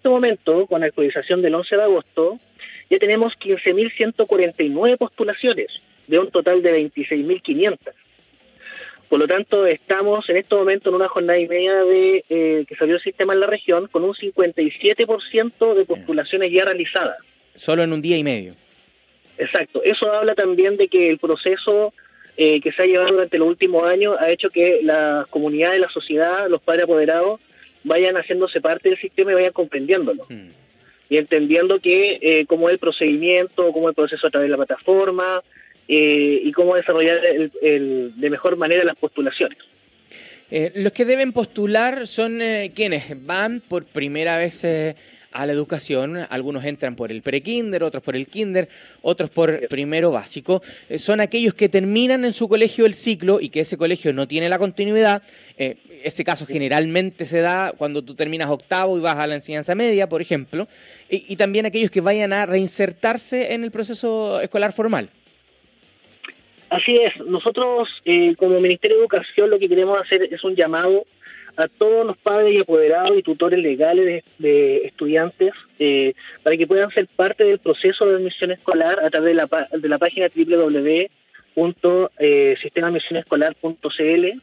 este momento, con la actualización del 11 de agosto, ya tenemos 15.149 postulaciones de un total de 26.500. Por lo tanto, estamos en este momento en una jornada y media de eh, que salió el sistema en la región con un 57% de postulaciones ya realizadas. Solo en un día y medio. Exacto. Eso habla también de que el proceso eh, que se ha llevado durante los últimos años ha hecho que la comunidad de la sociedad, los padres apoderados, vayan haciéndose parte del sistema y vayan comprendiéndolo. Hmm. Y entendiendo que eh, cómo es el procedimiento, cómo es el proceso a través de la plataforma eh, y cómo desarrollar de mejor manera las postulaciones. los que deben postular son quienes van por primera vez a la educación. Algunos entran por el pre-kinder, otros por el kinder, otros por primero básico. Eh, son aquellos que terminan en su colegio el ciclo y que ese colegio no tiene la continuidad. Eh, ese caso generalmente se da cuando tú terminas octavo y vas a la enseñanza media, por ejemplo. Y, también aquellos que vayan a reinsertarse en el proceso escolar formal. Así es, nosotros eh, como Ministerio de Educación lo que queremos hacer es un llamado a todos los padres y apoderados y tutores legales de, estudiantes eh, para que puedan ser parte del proceso de admisión escolar a través de la, de la página www.sistemamisionescolar.cl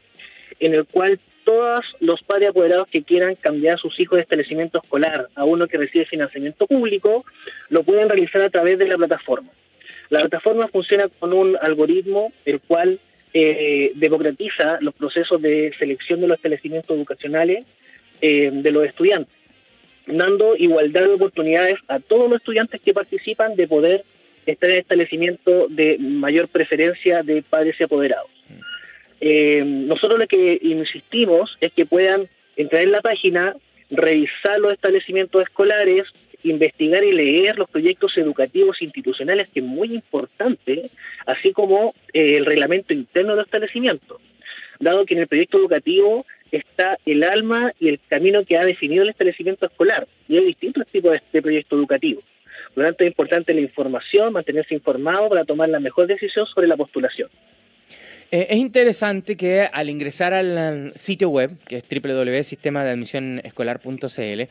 en el cual todos los padres apoderados que quieran cambiar a sus hijos de establecimiento escolar a uno que recibe financiamiento público lo pueden realizar a través de la plataforma. La plataforma funciona con un algoritmo el cual eh, democratiza los procesos de selección de los establecimientos educacionales eh, de los estudiantes, dando igualdad de oportunidades a todos los estudiantes que participan de poder estar en establecimiento de mayor preferencia de padres y apoderados. Eh, nosotros lo que insistimos es que puedan entrar en la página, revisar los establecimientos escolares, investigar y leer los proyectos educativos institucionales, que es muy importante, así como eh, el reglamento interno del establecimiento, dado que en el proyecto educativo está el alma y el camino que ha definido el establecimiento escolar, y hay distintos tipos de, de proyectos educativos. Por lo tanto, es importante la información, mantenerse informado para tomar la mejor decisión sobre la postulación. Eh, es interesante que al ingresar al sitio web, que es www.sistemadeadmisionescolar.cl,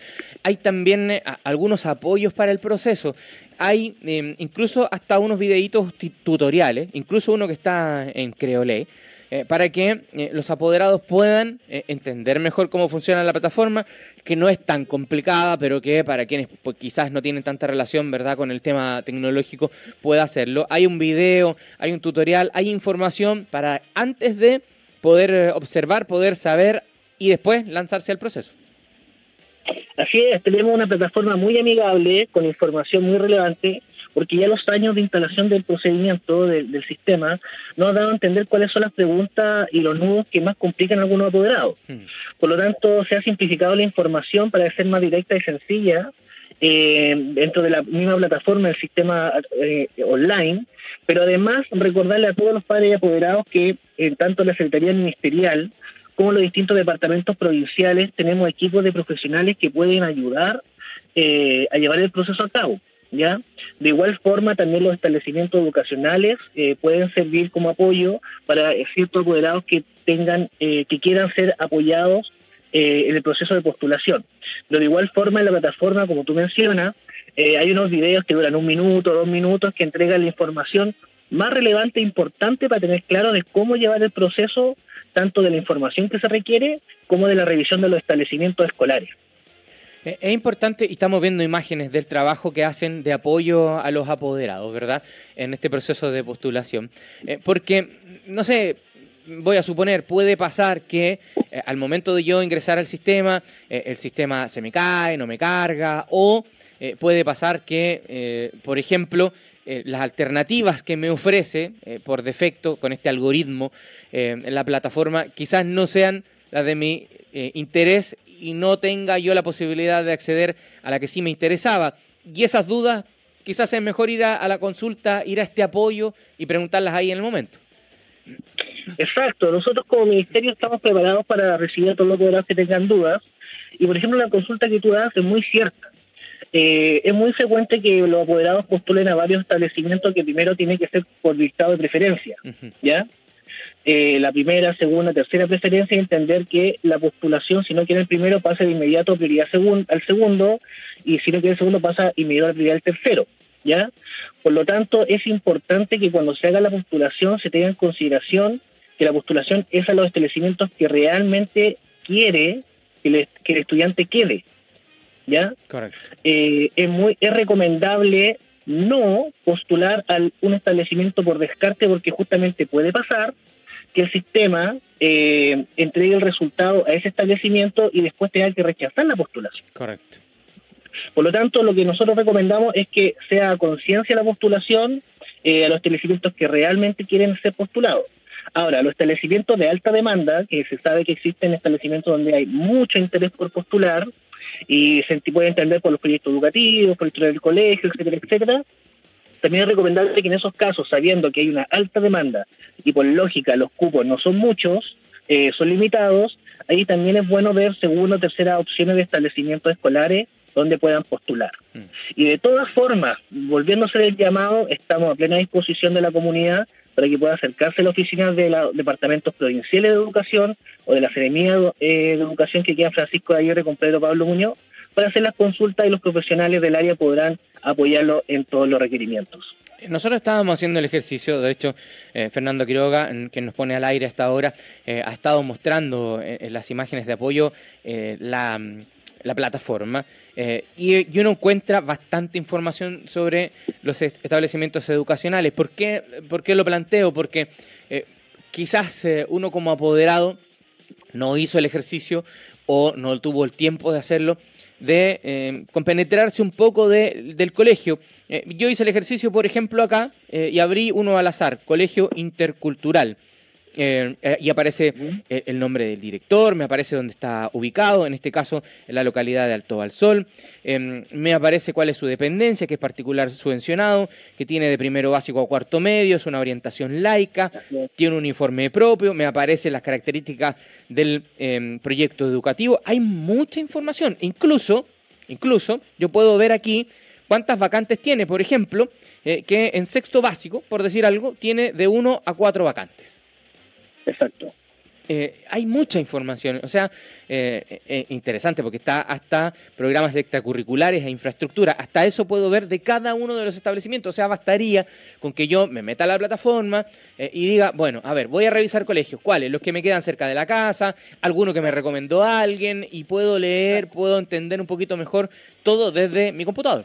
hay también eh, algunos apoyos para el proceso. Hay em, incluso hasta unos videitos tutoriales, incluso uno que está en Creole, eh, para que eh, los apoderados puedan eh, entender mejor cómo funciona la plataforma, que no es tan complicada, pero que para quienes pues, quizás no tienen tanta relación ¿verdad? con el tema tecnológico pueda hacerlo. Hay un video, hay un tutorial, hay información para antes de poder observar, poder saber y después lanzarse al proceso. Así es, tenemos una plataforma muy amigable, con información muy relevante, porque ya los años de instalación del procedimiento del, sistema nos han dado a entender cuáles son las preguntas y los nudos que más complican a algunos apoderados. Hmm. Por lo tanto, se ha simplificado la información para ser más directa y sencilla eh, dentro de la misma plataforma del sistema eh, online, pero además recordarle a todos los padres y apoderados que en tanto la Secretaría Ministerial como los distintos departamentos provinciales tenemos equipos de profesionales que pueden ayudar eh, a llevar el proceso a cabo. ¿Ya? De igual forma, también los establecimientos educacionales eh, pueden servir como apoyo para ciertos apoderados que tengan, eh, que quieran ser apoyados eh, en el proceso de postulación. Pero de igual forma, en la plataforma, como tú mencionas, hay unos videos que duran un minuto, dos minutos, que entregan la información más relevante e importante para tener claro de cómo llevar el proceso, tanto de la información que se requiere como de la revisión de los establecimientos escolares. Eh, es importante y estamos viendo imágenes del trabajo que hacen de apoyo a los apoderados, ¿verdad? En este proceso de postulación. Eh, porque, no sé, voy a suponer, puede pasar que eh, al momento de yo ingresar al sistema, el sistema se me cae, no me carga, o puede pasar que, por ejemplo, las alternativas que me ofrece por defecto con este algoritmo la plataforma quizás no sean las de mi interés y no tenga yo la posibilidad de acceder a la que sí me interesaba. Y esas dudas, quizás es mejor ir a, la consulta, ir a este apoyo y preguntarlas ahí en el momento. Exacto, nosotros como ministerio estamos preparados para recibir a todos los que tengan dudas. Y por ejemplo, la consulta que tú das es muy cierta. Eh, es muy frecuente que los apoderados postulen a varios establecimientos que primero tienen que ser por dictado de preferencia, ¿ya? Eh, la primera, segunda, tercera preferencia y entender que la postulación, si no quiere el primero, pasa de inmediato a prioridad al segundo y si no quiere el segundo, pasa inmediato a prioridad al tercero. ¿ya? Por lo tanto, es importante que cuando se haga la postulación se tenga en consideración que la postulación es a los establecimientos que realmente quiere que, el estudiante quede. ¿Ya? Correcto. Eh, es, muy, es recomendable no postular a un establecimiento por descarte porque justamente puede pasar que el sistema eh, entregue el resultado a ese establecimiento y después tenga que rechazar la postulación. Correcto. Por lo tanto, lo que nosotros recomendamos es que sea conciencia la postulación eh, a los establecimientos que realmente quieren ser postulados. Ahora, los establecimientos de alta demanda, que se sabe que existen establecimientos donde hay mucho interés por postular, y se puede entender por los proyectos educativos, por el del colegio, etcétera, etcétera. También es recomendable que en esos casos, sabiendo que hay una alta demanda y por lógica los cupos no son muchos, eh, son limitados, ahí también es bueno ver segunda o tercera opciones de establecimientos escolares donde puedan postular. Mm. Y de todas formas, volviéndose el llamado, estamos a plena disposición de la comunidad para que pueda acercarse a la oficina de los departamentos provinciales de educación o de la Seremía eh, de Educación que queda Francisco de Aguirre con Pedro Pablo Muñoz para hacer las consultas y los profesionales del área podrán apoyarlo en todos los requerimientos. Nosotros estábamos haciendo el ejercicio, de hecho, eh, Fernando Quiroga, que nos pone al aire hasta ahora, eh, ha estado mostrando en, las imágenes de apoyo la la plataforma, eh, y, uno encuentra bastante información sobre los establecimientos educacionales. ¿Por qué, lo planteo? Porque eh, quizás eh, uno como apoderado no hizo el ejercicio o no tuvo el tiempo de hacerlo, de compenetrarse un poco del colegio. yo hice el ejercicio, por ejemplo, acá y abrí uno al azar, Colegio Intercultural. Eh, eh, y aparece eh, el nombre del director, me aparece dónde está ubicado, en este caso en la localidad de Alto al Sol, em, me aparece cuál es su dependencia, que es particular subvencionado, que tiene de primero básico a cuarto medio, es una orientación laica, tiene un uniforme propio, me aparecen las características del em, proyecto educativo, hay mucha información, incluso, incluso yo puedo ver aquí cuántas vacantes tiene, por ejemplo, que en sexto básico, por decir algo, tiene de uno a cuatro vacantes. Exacto. Eh, hay mucha información, o sea, eh, eh, interesante porque está hasta programas extracurriculares e infraestructura, hasta eso puedo ver de cada uno de los establecimientos, o sea, bastaría con que yo me meta a la plataforma y diga, bueno, a ver, voy a revisar colegios, ¿cuáles? Los que me quedan cerca de la casa, alguno que me recomendó alguien y puedo leer, puedo entender un poquito mejor todo desde mi computador.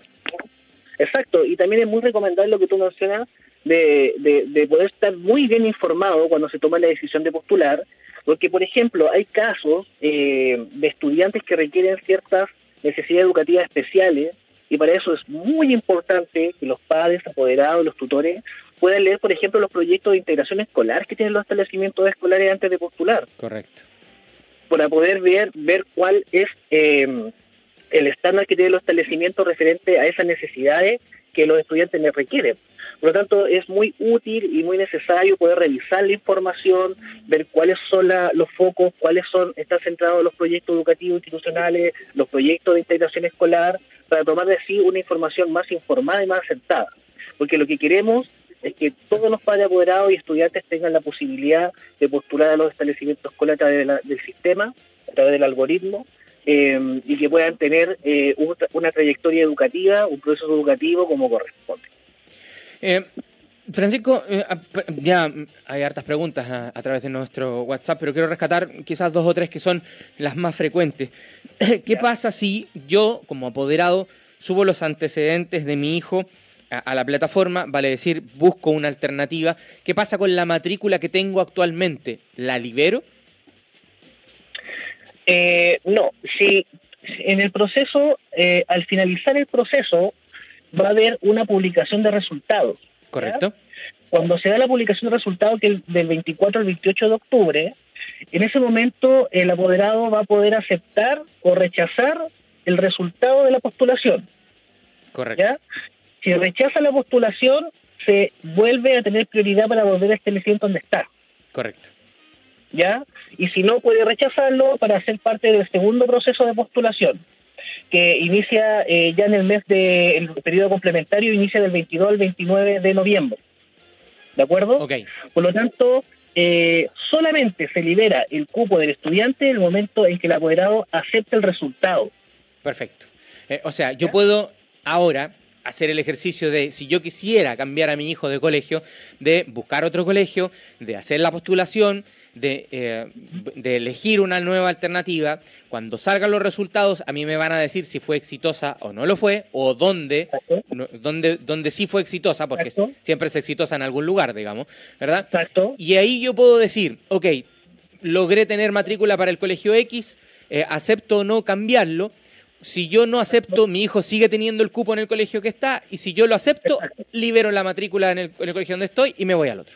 Exacto, y también es muy recomendable lo que tú mencionas de, de, poder estar muy bien informado cuando se toma la decisión de postular, porque, por ejemplo, hay casos eh, de estudiantes que requieren ciertas necesidades educativas especiales, y para eso es muy importante que los padres, apoderados, los tutores, puedan leer, por ejemplo, los proyectos de integración escolar que tienen los establecimientos escolares antes de postular. Correcto. Para poder ver, ver cuál es eh, el estándar que tienen los establecimientos referente a esas necesidades que los estudiantes les requieren. Por lo tanto, es muy útil y muy necesario poder revisar la información, ver cuáles son los focos, cuáles son, están centrados los proyectos educativos institucionales, los proyectos de integración escolar, para tomar de sí una información más informada y más acertada. Porque lo que queremos es que todos los padres apoderados y estudiantes tengan la posibilidad de postular a los establecimientos escolares a través del sistema, a través del algoritmo, eh, y que puedan tener eh, una trayectoria educativa, un proceso educativo como corresponde. Eh, Francisco, eh, ya hay hartas preguntas a, través de nuestro WhatsApp, pero quiero rescatar quizás dos o tres que son las más frecuentes. ¿Qué pasa si yo, como apoderado, subo los antecedentes de mi hijo a, la plataforma, vale decir, busco una alternativa? ¿Qué pasa con la matrícula que tengo actualmente? ¿La libero? Eh, no, si en el proceso, al finalizar el proceso, va a haber una publicación de resultados. Correcto. Cuando se da la publicación de resultados, que es del 24 al 28 de octubre, en ese momento el apoderado va a poder aceptar o rechazar el resultado de la postulación. Correcto. Si rechaza la postulación, se vuelve a tener prioridad para volver a establecer donde está. Correcto. ¿Ya? Y si no, puede rechazarlo para ser parte del segundo proceso de postulación que inicia eh, ya en el mes de el periodo complementario, inicia del 22 al 29 de noviembre. ¿De acuerdo? Ok. Por lo tanto, eh, solamente se libera el cupo del estudiante en el momento en que el apoderado acepte el resultado. Perfecto. Eh, o sea, yo puedo ahora hacer el ejercicio de, si yo quisiera cambiar a mi hijo de colegio, de buscar otro colegio, de hacer la postulación, de, eh, de, elegir una nueva alternativa. Cuando salgan los resultados, a mí me van a decir si fue exitosa o no lo fue, o dónde, dónde, dónde sí fue exitosa, porque siempre es exitosa en algún lugar, digamos, ¿verdad? Exacto. Y ahí yo puedo decir, ok, logré tener matrícula para el colegio X, eh, acepto o no cambiarlo, si yo no acepto, mi hijo sigue teniendo el cupo en el colegio que está, y si yo lo acepto, libero la matrícula en el, colegio donde estoy y me voy al otro.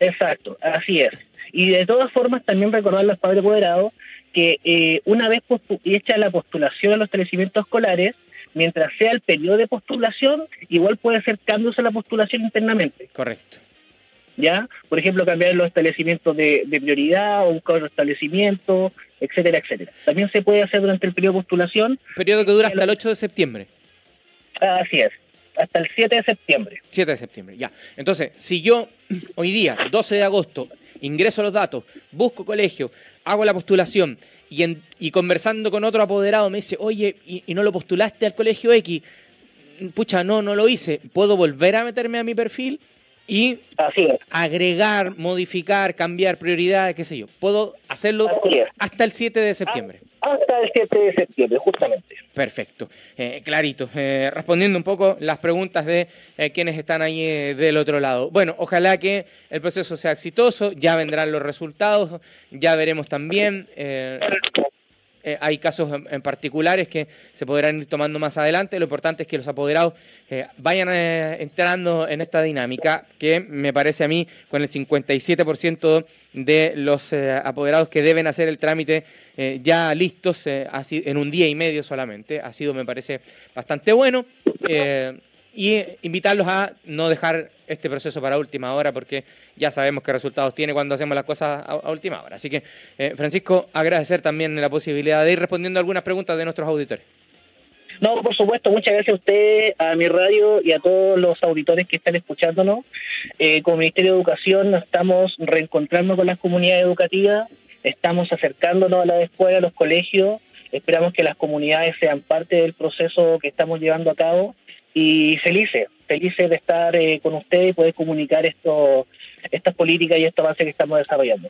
Exacto, así es. Y de todas formas, también recordar a los padres apoderados que eh, una vez hecha la postulación a los establecimientos escolares, mientras sea el periodo de postulación, igual puede hacer cambios a la postulación internamente. Correcto. ¿Ya? Por ejemplo, cambiar los establecimientos de, prioridad o un otro establecimiento, etcétera, etcétera. También se puede hacer durante el periodo de postulación. Periodo que dura hasta el 8 de septiembre. Así es, hasta el 7 de septiembre. 7 de septiembre, ya. Entonces, si yo hoy día, 12 de agosto, ingreso los datos, busco colegio, hago la postulación y, y conversando con otro apoderado me dice, oye, ¿y, ¿y, no lo postulaste al colegio X? Pucha, no, no lo hice. ¿Puedo volver a meterme a mi perfil? y agregar, modificar, cambiar prioridades, qué sé yo. Puedo hacerlo hasta el 7 de septiembre. Hasta el 7 de septiembre, justamente. Perfecto, eh, clarito. Eh, respondiendo un poco las preguntas de eh, quienes están ahí del otro lado. Bueno, ojalá que el proceso sea exitoso, ya vendrán los resultados, ya veremos también. Eh, hay casos en, particulares que se podrán ir tomando más adelante. Lo importante es que los apoderados eh, vayan eh, entrando en esta dinámica que me parece a mí con el 57% de los apoderados que deben hacer el trámite ya listos en un día y medio solamente. Ha sido, me parece, bastante bueno y invitarlos a no dejar este proceso para última hora porque ya sabemos qué resultados tiene cuando hacemos las cosas a, última hora. Así que, eh, Francisco, agradecer también la posibilidad de ir respondiendo algunas preguntas de nuestros auditores. No, por supuesto, muchas gracias a usted, a mi radio y a todos los auditores que están escuchándonos. Eh, como Ministerio de Educación nos estamos reencontrando con las comunidades educativas, estamos acercándonos a la escuela, a los colegios, esperamos que las comunidades sean parte del proceso que estamos llevando a cabo y felices, felices de estar eh, con ustedes y poder comunicar estas políticas y estos avances que estamos desarrollando.